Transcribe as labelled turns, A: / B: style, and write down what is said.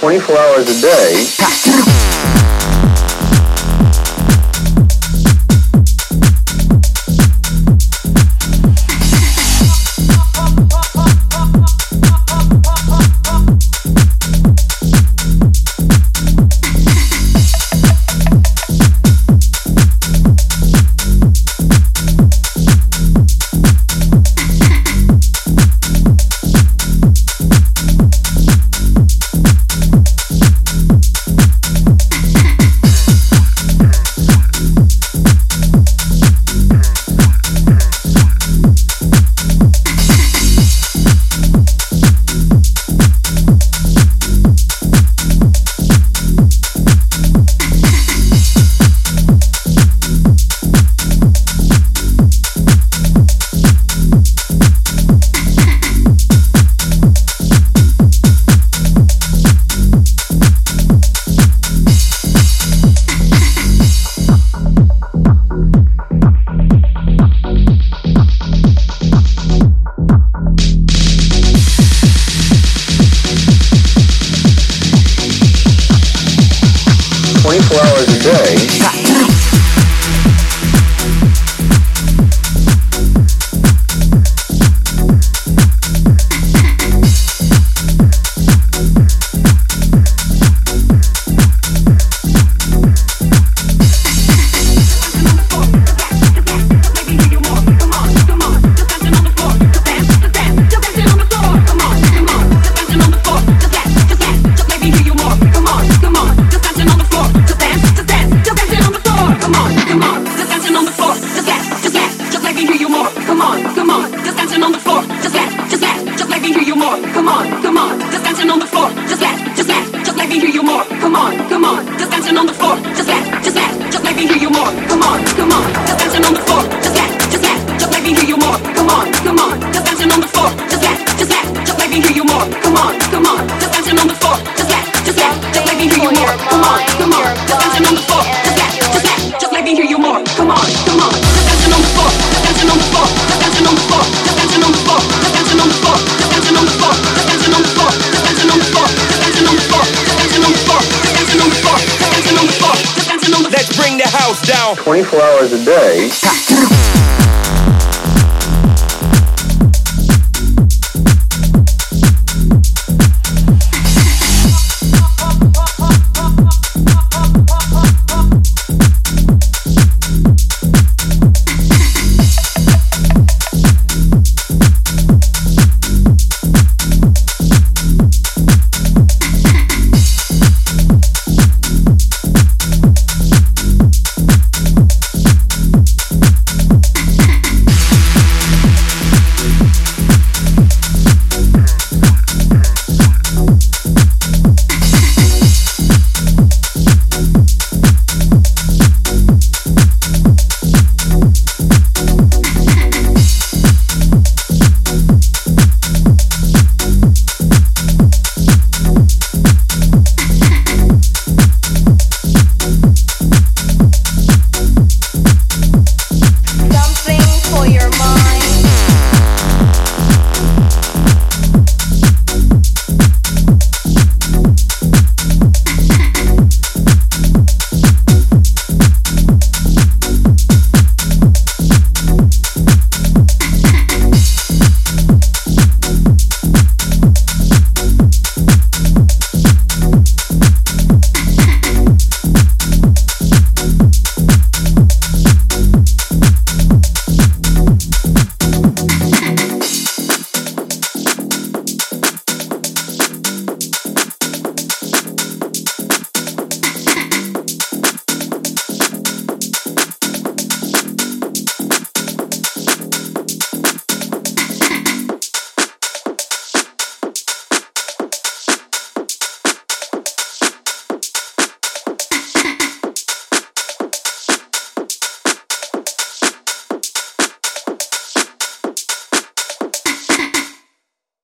A: 24 hours a day.
B: Down.
A: Twenty-four hours a day.